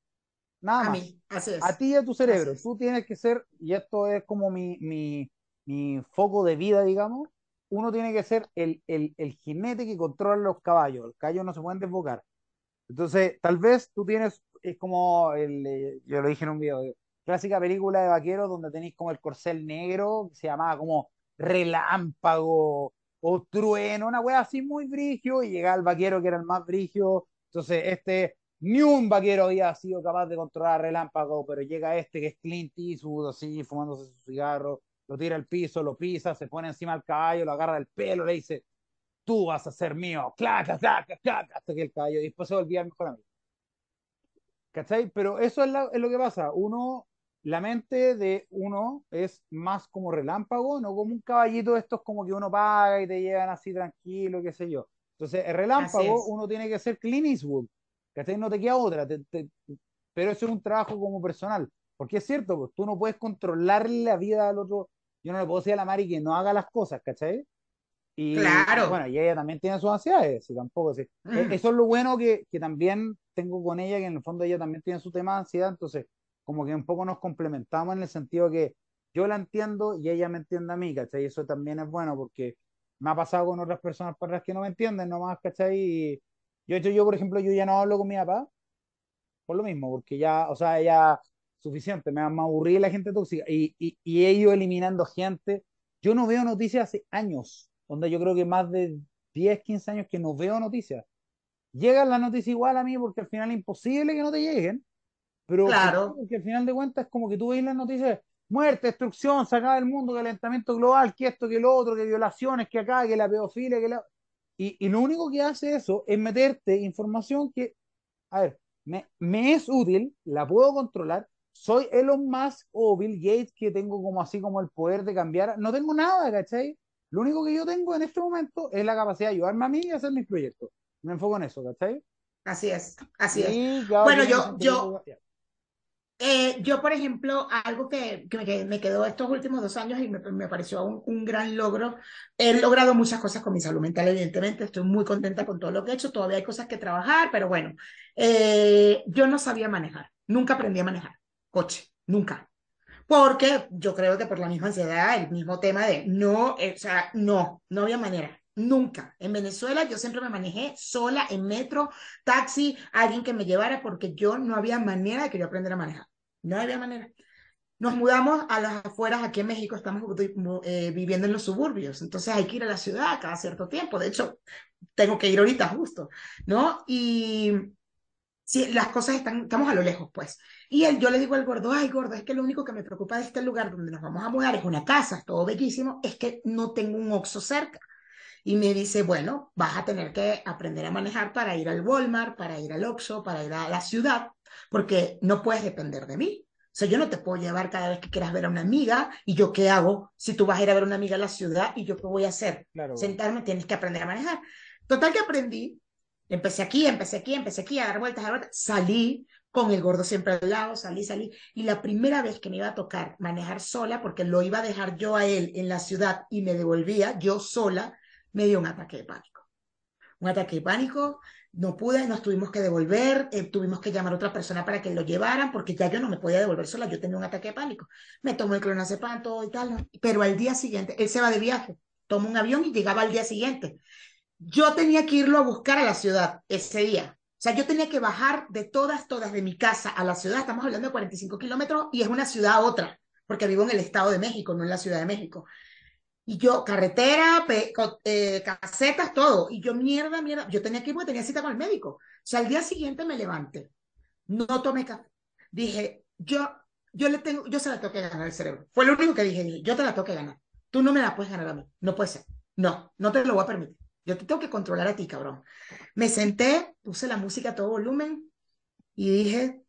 Nada A más. mí, así es. A ti y a tu cerebro. Tú tienes que ser, y esto es como mi, mi, mi foco de vida, digamos, uno tiene que ser el, el, el jinete que controla los caballos. Los caballos no se pueden desbocar. Entonces, tal vez tú tienes, es como, el, eh, yo lo dije en un video, eh, clásica película de vaqueros donde tenéis como el corcel negro, que se llamaba como relámpago o trueno, una wea así muy brigio, y llegaba el vaquero que era el más brigio. Entonces, este, ni un vaquero había sido capaz de controlar relámpago, pero llega este que es Clint Eastwood, así, fumándose su cigarro, lo tira al piso, lo pisa, se pone encima del caballo, lo agarra del pelo, le dice, tú vas a ser mío, claca, claca, claca, hasta que el caballo, y después se volvía el mejor amigo. ¿Cachai? Pero eso es, la- es lo que pasa. Uno, la mente de uno es más como relámpago, no como un caballito de estos como que uno paga y te llevan así tranquilo, qué sé yo. Entonces, el relámpago, uno tiene que ser Clint Eastwood. ¿Cachai? No te queda otra. te- te- pero eso es un trabajo como personal. Porque es cierto, pues, tú no puedes controlar la vida del otro. Yo no le puedo decir a la Mari que no haga las cosas, ¿cachai? Y, Claro. bueno, y ella también tiene sus ansiedades, y tampoco sí. E- Mm. Eso es lo bueno que, que también tengo con ella, que en el fondo ella también tiene su tema de ansiedad, entonces como que un poco nos complementamos en el sentido que yo la entiendo y ella me entiende a mí, ¿cachai? Y eso también es bueno porque me ha pasado con otras personas para las que no me entienden nomás, ¿cachai? Y yo, yo, yo, por ejemplo, yo ya no hablo con mi papá por lo mismo, porque ya, o sea, ya suficiente, me, me aburrí la gente tóxica y, y, y ido eliminando gente. Yo no veo noticias hace años, donde yo creo que más de 10 15 años que no veo noticias. Llegan las noticias igual a mí porque al final es imposible que no te lleguen, pero Claro. porque al final de cuentas es como que tú ves las noticias, muerte, destrucción, se acaba el mundo, calentamiento global, que esto, que lo otro, que violaciones, que acá, que la pedofilia, que la... Y, y lo único que hace eso es meterte información que, a ver, me, me es útil, la puedo controlar, soy Elon Musk o Bill Gates que tengo como así como el poder de cambiar, no tengo nada, ¿cachai? Lo único que yo tengo en este momento es la capacidad de ayudarme a mí y hacer mis proyectos. Me enfoco en eso, ¿cachai? Así es, así es. Y Bueno, yo- yo-. Eh, yo, por ejemplo, algo que, que me, me quedó estos últimos dos años y me, me pareció un, un gran logro. He logrado muchas cosas con mi salud mental, evidentemente. Estoy muy contenta con todo lo que he hecho. Todavía hay cosas que trabajar, pero bueno, eh, yo no sabía manejar. Nunca aprendí a manejar coche, nunca. Porque yo creo que por la misma ansiedad, el mismo tema de no, eh, o sea, no, no había manera. Nunca. En Venezuela yo siempre me manejé sola en metro, taxi, alguien que me llevara porque yo no había manera de que yo aprendiera a manejar. No había manera. Nos mudamos a las afueras, aquí en México estamos eh, viviendo en los suburbios, entonces hay que ir a la ciudad cada cierto tiempo. De hecho, tengo que ir ahorita justo, ¿no? Y sí, las cosas están, estamos a lo lejos, pues. Y él, yo le digo al gordo, ay, gordo, es que lo único que me preocupa de este lugar donde nos vamos a mudar es una casa, todo bellísimo, es que no tengo un Oxxo cerca. Y me dice, bueno, vas a tener que aprender a manejar para ir al Walmart, para ir al Oxxo, para ir a la ciudad, porque no puedes depender de mí. O sea, yo no te puedo llevar cada vez que quieras ver a una amiga y yo qué hago si tú vas a ir a ver a una amiga a la ciudad y yo qué voy a hacer. Claro. Sentarme, tienes que aprender a manejar. Total que aprendí, empecé aquí, empecé aquí, empecé aquí a dar vueltas, a dar vueltas, salí con el gordo siempre al lado, salí, salí. Y la primera vez que me iba a tocar manejar sola, porque lo iba a dejar yo a él en la ciudad y me devolvía yo sola, me dio un ataque de pánico. Un ataque de pánico, no pude, nos tuvimos que devolver, eh, tuvimos que llamar a otra persona para que lo llevaran, porque ya yo no me podía devolver sola, yo tenía un ataque de pánico. Me tomó el clonazepam, todo y tal, pero al día siguiente, él se va de viaje, toma un avión y llegaba al día siguiente. Yo tenía que irlo a buscar a la ciudad ese día. O sea, yo tenía que bajar de todas, todas de mi casa a la ciudad, estamos hablando de 45 kilómetros, y es una ciudad a otra, porque vivo en el Estado de México, no en la Ciudad de México. Y yo, carretera, eh, casetas, todo. Y yo, mierda, mierda. Yo tenía que ir porque tenía cita con el médico. O sea, al día siguiente me levanté. No tomé café. Dije, yo, yo le tengo, yo se la tengo que ganar al cerebro. Fue lo único que dije, dije, yo te la tengo que ganar. Tú no me la puedes ganar a mí. No puede ser. No, no te lo voy a permitir. Yo te tengo que controlar a ti, cabrón. Me senté, puse la música a todo volumen y dije,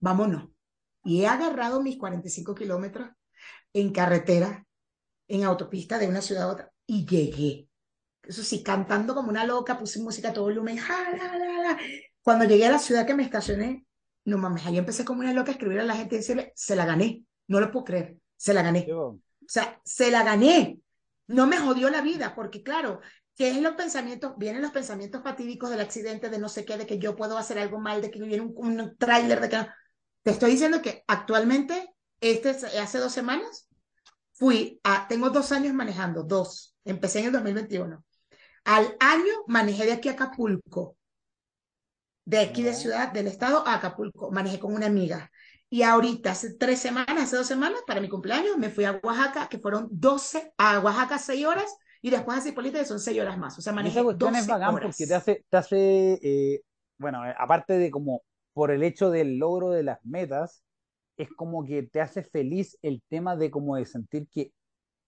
vámonos. Y he agarrado mis 45 kilómetros en carretera en autopista de una ciudad a otra y llegué. Eso sí, cantando como una loca, puse música a todo volumen. Ja, la, la, la. Cuando llegué a la ciudad que me estacioné, no mames, ahí empecé como una loca a escribir a la gente y decirle, se la gané. No lo puedo creer, se la gané. Yo, O sea, se la gané. No me jodió la vida, porque claro, ¿qué es los pensamientos? Vienen los pensamientos fatídicos del accidente, de no sé qué, de que yo puedo hacer algo mal, de que viene un, un tráiler, de que. Te estoy diciendo que actualmente, este, hace dos semanas, fui a, tengo dos años manejando, dos, empecé en el 2021. Al año manejé de aquí a Acapulco, de aquí de ciudad, del estado a Acapulco, manejé con una amiga. Y ahorita, hace tres semanas, hace dos semanas, para mi cumpleaños, me fui a Oaxaca, que fueron 12, a Oaxaca seis horas, y después a Cipolite, que son seis horas más. O sea, 12 es bacán horas. porque te hace, te hace eh, bueno, eh, aparte de como por el hecho del logro de las metas, es como que te hace feliz el tema de como de sentir que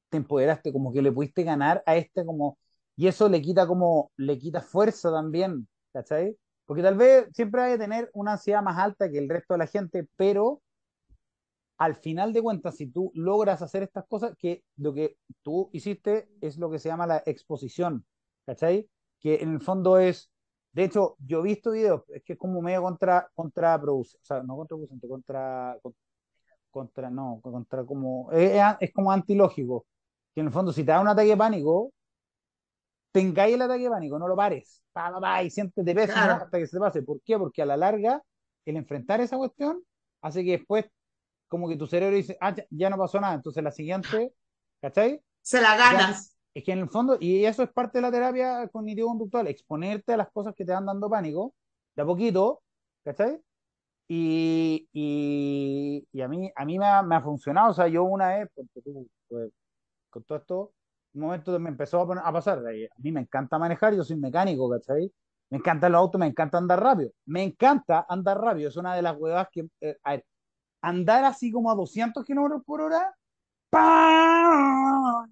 te empoderaste, como que le pudiste ganar a este como, y eso le quita como, le quita fuerza también, ¿cachai? Porque tal vez siempre hay que tener una ansiedad más alta que el resto de la gente, pero al final de cuentas, si tú logras hacer estas cosas, que lo que tú hiciste es lo que se llama la exposición, ¿cachai? Que en el fondo es, de hecho, yo he visto videos, es que es como medio contra, contraproducente, o sea, no contraproducente, contra, contra, no, contra como, es, es como antilógico. Que en el fondo, si te da un ataque de pánico, tengáis el ataque de pánico, no lo pares, pa, pa, pa, y siéntete pésimo Claro. hasta que se te pase. ¿Por qué? Porque a la larga, el enfrentar esa cuestión hace que después, como que tu cerebro dice, ah, ya, ya no pasó nada, entonces la siguiente, ¿cachai? Se la ganas. Es que en el fondo, y eso es parte de la terapia cognitivo-conductual, exponerte a las cosas que te van dando pánico, de a poquito, ¿cachai? Y, y, y a mí, a mí me ha, me ha funcionado, o sea, yo una vez, porque tú, pues, con todo esto, un momento me empezó a, poner- a pasar, de ahí, a mí me encanta manejar, yo soy mecánico, ¿cachai? Me encantan los autos, me encanta andar rápido, me encanta andar rápido, es una de las huevas que, eh, a ver, andar así como a 200 kilómetros por hora, ¡pam!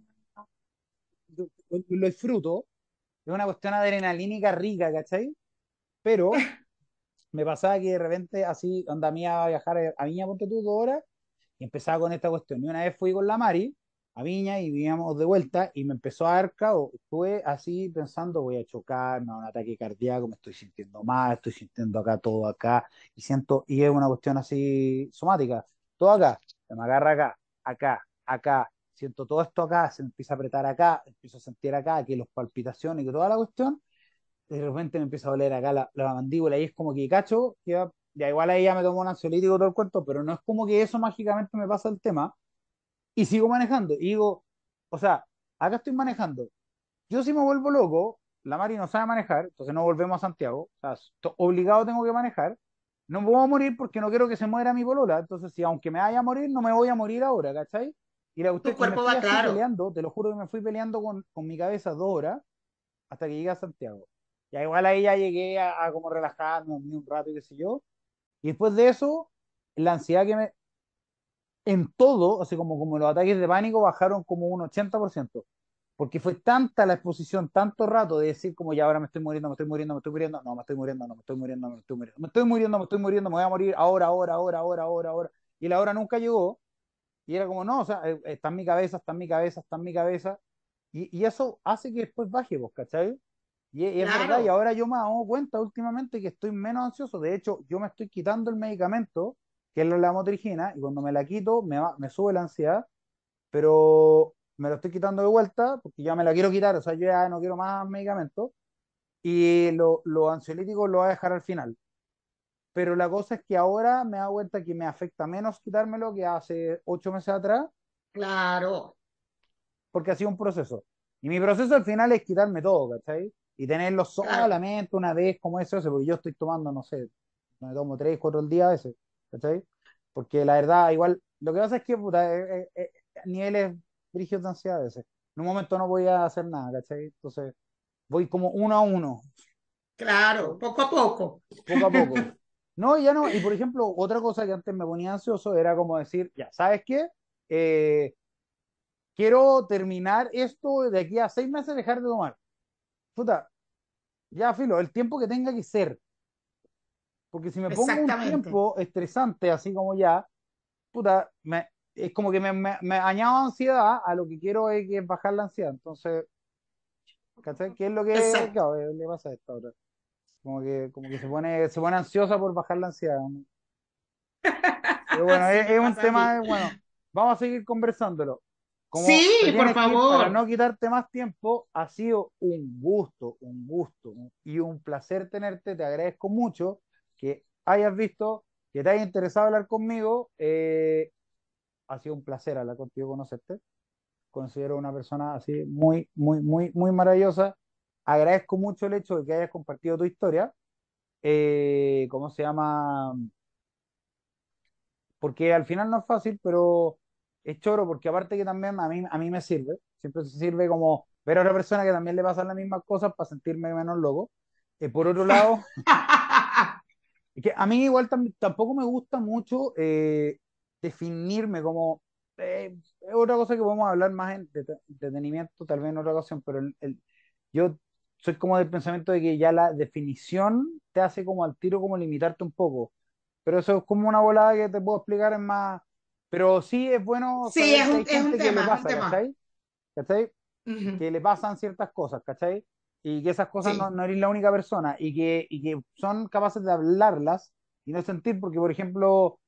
lo, disfruto, es una cuestión adrenalínica rica, ¿cachai? Pero me pasaba que de repente así, onda mía a viajar a Viña, ponte tú dos horas, y empezaba con esta cuestión. Y una vez fui con la Mari a Viña y vivíamos de vuelta y me empezó a dar caos. Estuve así pensando, voy a chocar, me da un ataque cardíaco, me estoy sintiendo mal, estoy sintiendo acá todo acá, y siento, y es una cuestión así somática, todo acá, se me agarra acá, acá, acá, siento todo esto acá, se me empieza a apretar acá, empiezo a sentir acá, que los palpitaciones, que toda la cuestión, de repente me empieza a doler acá la, la mandíbula y es como que cacho, ya, ya igual ahí ya me tomo un ansiolítico todo el cuento, pero no es como que eso mágicamente me pasa el tema y sigo manejando y digo, o sea, acá estoy manejando, yo si me vuelvo loco, la Mari no sabe manejar, entonces no volvemos a Santiago, o sea, obligado tengo que manejar, no me voy a morir porque no quiero que se muera mi polola, entonces si aunque me vaya a morir, no me voy a morir ahora, ¿cachai? Y la cuestión es que me cuerpo fui va claro. peleando, te lo juro que me fui peleando con, con mi cabeza dos horas hasta que llegué a Santiago. Ya igual ahí ya llegué a, a como relajarme un rato y qué sé yo. Y después de eso, la ansiedad que me... En todo, así como, como los ataques de pánico bajaron como un 80%. Porque fue tanta la exposición, tanto rato de decir como ya ahora me estoy muriendo, me estoy muriendo, me estoy muriendo, no, me estoy muriendo, no, me estoy muriendo, me estoy muriendo, me estoy muriendo, me estoy muriendo, me voy a morir ahora, ahora, ahora, ahora, ahora, ahora. Y la hora nunca llegó. Y era como, no, o sea, eh, está en mi cabeza, está en mi cabeza, está en mi cabeza. Y, y eso hace que después baje, pues, ¿cachai? Y, y es Claro. verdad, y ahora yo me he dado cuenta últimamente que estoy menos ansioso. De hecho, yo me estoy quitando el medicamento, que es la lamotrigina, y cuando me la quito, me, va- me sube la ansiedad, pero me lo estoy quitando de vuelta, porque ya me la quiero quitar, o sea, yo ya no quiero más medicamentos, y lo- los ansiolíticos lo voy a dejar al final. Pero la cosa es que ahora me he dado cuenta que me afecta menos quitármelo que hace ocho meses atrás, Claro. porque ha sido un proceso. Y mi proceso al final es quitarme todo, ¿cachai? Y tenerlo Claro. solamente una vez como eso, eso, porque yo estoy tomando, no sé, me tomo tres, cuatro al día a veces, ¿cachai? Porque la verdad, igual, lo que pasa es que, puta, eh, eh, eh, niveles brígidos de ansiedad a veces. En un momento no voy a hacer nada, ¿cachai? Entonces, voy como uno a uno, Claro, poco a poco. poco a poco. No, ya no. Y por ejemplo, otra cosa que antes me ponía ansioso era como decir, ya, ¿sabes qué? Eh, quiero terminar esto de aquí a seis meses, dejar de tomar. Puta, ya, filo, el tiempo que tenga que ser. Porque si me pongo un tiempo estresante, así como ya, puta, me, es como que me, me, me añado ansiedad a lo que quiero es, es bajar la ansiedad. Entonces, ¿cachai? ¿Qué es lo que claro, le pasa a esta otra? Como que, como que se pone, se pone ansiosa por bajar la ansiedad. Pero bueno, es, es un tema, bueno, vamos a seguir conversándolo. Como Sí, por favor. para no quitarte más tiempo, ha sido un gusto, un gusto y un placer tenerte. Te agradezco mucho que hayas visto, que te haya interesado hablar conmigo. Eh, ha sido un placer hablar contigo, conocerte. Considero una persona así muy, muy, muy, muy maravillosa. Agradezco mucho el hecho de que hayas compartido tu historia. Eh, ¿cómo se llama? porque al final no es fácil, pero es choro, porque aparte que también a mí, a mí me sirve, siempre se sirve como ver a otra persona que también le pasan las mismas cosas para sentirme menos loco. Eh, por otro lado, es que a mí igual tam- tampoco me gusta mucho eh, definirme como... eh, es otra cosa que podemos hablar más en de- entretenimiento, tal vez en otra ocasión, pero el, el- yo soy como del pensamiento de que ya la definición te hace como al tiro como limitarte un poco. Pero eso es como una volada que te puedo explicar en más. Pero sí es bueno Sí, es un- es tema, un. ¿cachai? Que le pasan ciertas cosas, ¿cachai? Y que esas cosas Sí. no, no eres la única persona y que, y que son capaces de hablarlas y no sentir, porque por ejemplo,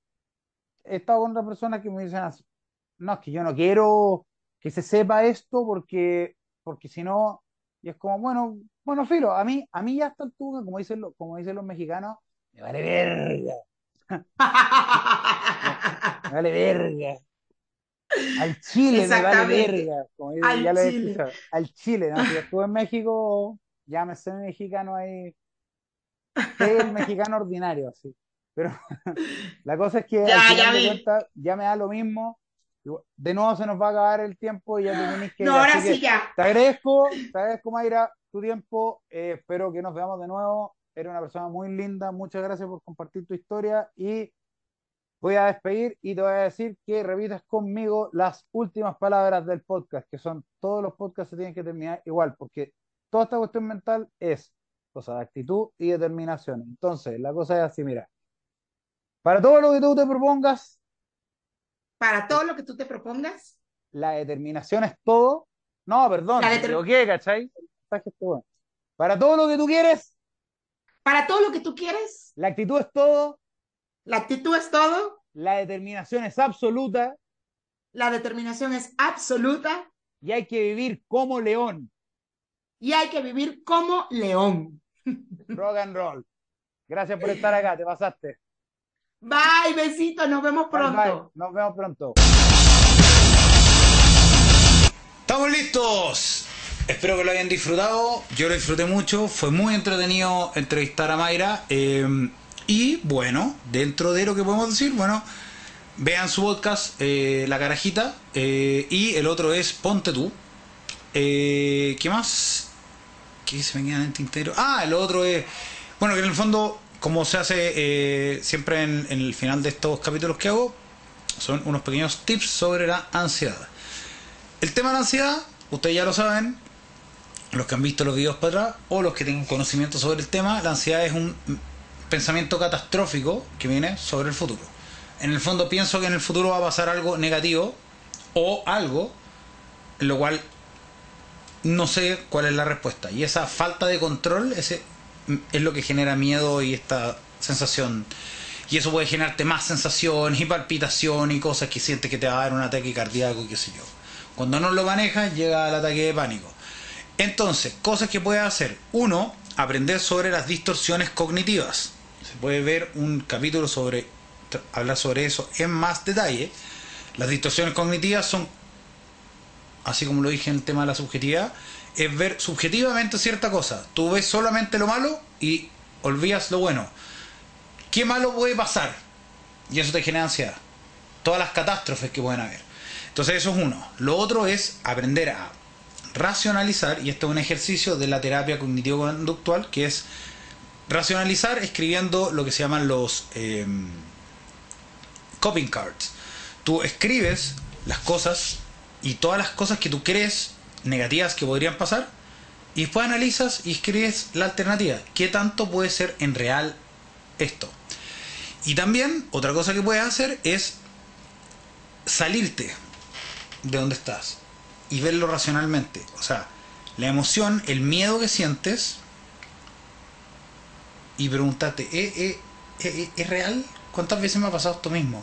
he estado con otras personas que me dicen así, no, es que yo no quiero que se sepa esto porque, porque si no, y es como, bueno, bueno, filo, a mí, a mí ya está altura, como dicen, los, como dicen los mexicanos, me vale verga. me vale verga. Al Chile me vale verga. Como al ya Chile. Lo al Chile, ¿no? Si estuve en México, llámese mexicano ahí. el mexicano ordinario, así. Pero la cosa es que ya, me da lo mismo. De nuevo se nos va a acabar el tiempo y ya te tenés que No, ir. ahora sí ya. te agradezco, te agradezco, Mayra, tu tiempo. Eh, espero que nos veamos de nuevo. Eres una persona muy linda. Muchas gracias por compartir tu historia. Y voy a despedir y te voy a decir que repitas conmigo las últimas palabras del podcast, que son todos los podcasts se tienen que terminar igual, porque toda esta cuestión mental es cosa de actitud y determinación. Entonces, la cosa es así, mira. Para todo lo que tú te propongas, Para todo lo que tú te propongas, la determinación es todo. No, perdón. Para todo lo que tú quieres, para todo lo que tú quieres, la actitud es todo, la actitud es todo, la determinación es absoluta la determinación es absoluta y hay que vivir como león. y hay que vivir como león. Rock and roll. Gracias por estar acá, te pasaste. Bye, besitos, nos vemos Bye, pronto. bye. Nos vemos pronto. ¡Estamos listos! Espero que lo hayan disfrutado. Yo lo disfruté mucho. Fue muy entretenido entrevistar a Mayra. eh, y bueno, dentro de lo que podemos decir, bueno, vean su podcast, eh, La Carajita. eh, y el otro es Ponte tú. Eh, ¿Qué más? ¿Qué se queda en el tintero? Ah, el otro es. Bueno, que en el fondo, como se hace siempre en, en el final de estos capítulos que hago, son unos pequeños tips sobre la ansiedad. El tema de la ansiedad, ustedes ya lo saben, los que han visto los videos para atrás o los que tengan conocimiento sobre el tema, la ansiedad es un pensamiento catastrófico que viene sobre el futuro. En el fondo pienso que en el futuro va a pasar algo negativo o algo lo cual no sé cuál es la respuesta. Y esa falta de control ese, es lo que genera miedo y esta sensación. Y eso puede generarte más sensaciones y palpitación y cosas que sientes que te va a dar un ataque cardíaco y qué sé yo. Cuando no lo manejas llega el ataque de pánico. Entonces, cosas que puedes hacer. Uno, aprender sobre las distorsiones cognitivas. Puede ver un capítulo sobre hablar sobre eso en más detalle. Las distorsiones cognitivas son, así como lo dije en el tema de la subjetividad, es ver subjetivamente cierta cosa. Tú ves solamente lo malo y olvidas lo bueno. ¿Qué malo puede pasar? Y eso te genera ansiedad. Todas las catástrofes que pueden haber. Entonces eso es uno. Lo otro es aprender a racionalizar, y esto es un ejercicio de la terapia cognitivo-conductual, que es racionalizar escribiendo lo que se llaman los eh, coping cards. Tú escribes las cosas y todas las cosas que tú crees negativas que podrían pasar, y después analizas y escribes la alternativa. ¿Qué tanto puede ser en real esto? Y también otra cosa que puedes hacer es salirte de donde estás y verlo racionalmente. O sea, la emoción, el miedo que sientes y preguntarte, ¿eh, eh, eh, ¿es real? ¿Cuántas veces me ha pasado esto mismo?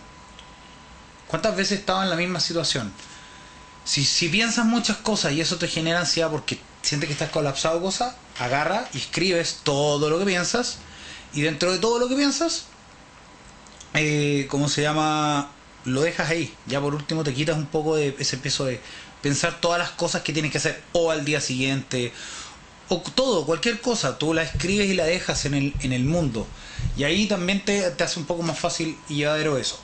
¿Cuántas veces he estado en la misma situación? Si, si piensas muchas cosas y eso te genera ansiedad porque sientes que estás colapsado cosas, agarra y escribes todo lo que piensas y dentro de todo lo que piensas, eh, ¿cómo se llama? Lo dejas ahí. Ya por último te quitas un poco de ese peso de pensar todas las cosas que tienes que hacer o al día siguiente o todo, cualquier cosa, tú la escribes y la dejas en el, en el mundo. Y ahí también te, te hace un poco más fácil y llevadero eso.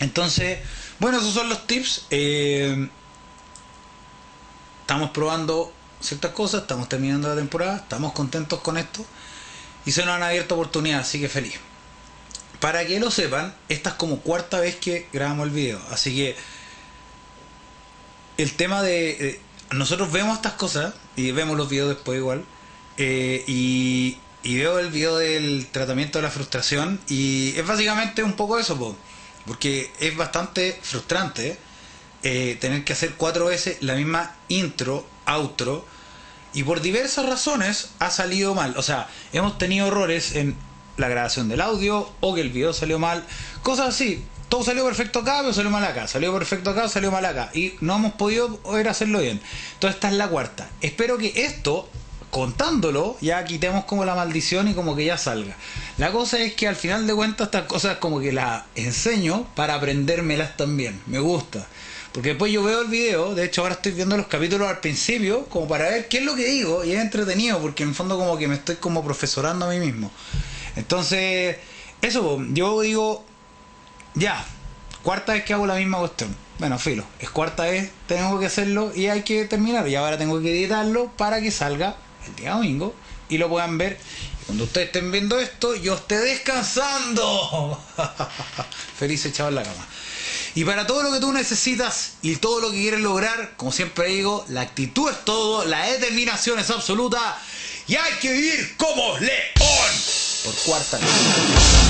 Entonces, bueno, esos son los tips. Eh, estamos probando ciertas cosas, estamos terminando la temporada, estamos contentos con esto y se nos han abierto oportunidades, así que feliz. Para que lo sepan, esta es como cuarta vez que grabamos el video, así que el tema de... nosotros vemos estas cosas y vemos los videos después igual eh, y, veo el video del tratamiento de la frustración y es básicamente un poco eso, po, porque es bastante frustrante eh, tener que hacer cuatro veces la misma intro, outro y por diversas razones ha salido mal. O sea, hemos tenido errores en la grabación del audio o que el video salió mal, cosas así. Todo salió perfecto acá, pero salió mal acá. Salió perfecto acá, salió mal acá. Y no hemos podido poder hacerlo bien. Entonces esta es la cuarta. Espero que esto, contándolo, ya quitemos como la maldición y como que ya salga. La cosa es que al final de cuentas estas cosas como que las enseño para aprendérmelas también. Me gusta. Porque después yo veo el video, de hecho ahora estoy viendo los capítulos al principio, como para ver qué es lo que digo, y es entretenido, porque en el fondo como que me estoy como profesorando a mí mismo. Entonces, eso, yo digo, ya, cuarta vez que hago la misma cuestión. Bueno, filo, es cuarta vez, tengo que hacerlo y hay que terminar. Y ahora tengo que editarlo para que salga el día domingo y lo puedan ver. Cuando ustedes estén viendo esto, yo esté descansando. Feliz echado en la cama. Y para todo lo que tú necesitas y todo lo que quieres lograr, como siempre digo, la actitud es todo, la determinación es absoluta y hay que vivir como león. Por cuarta vez.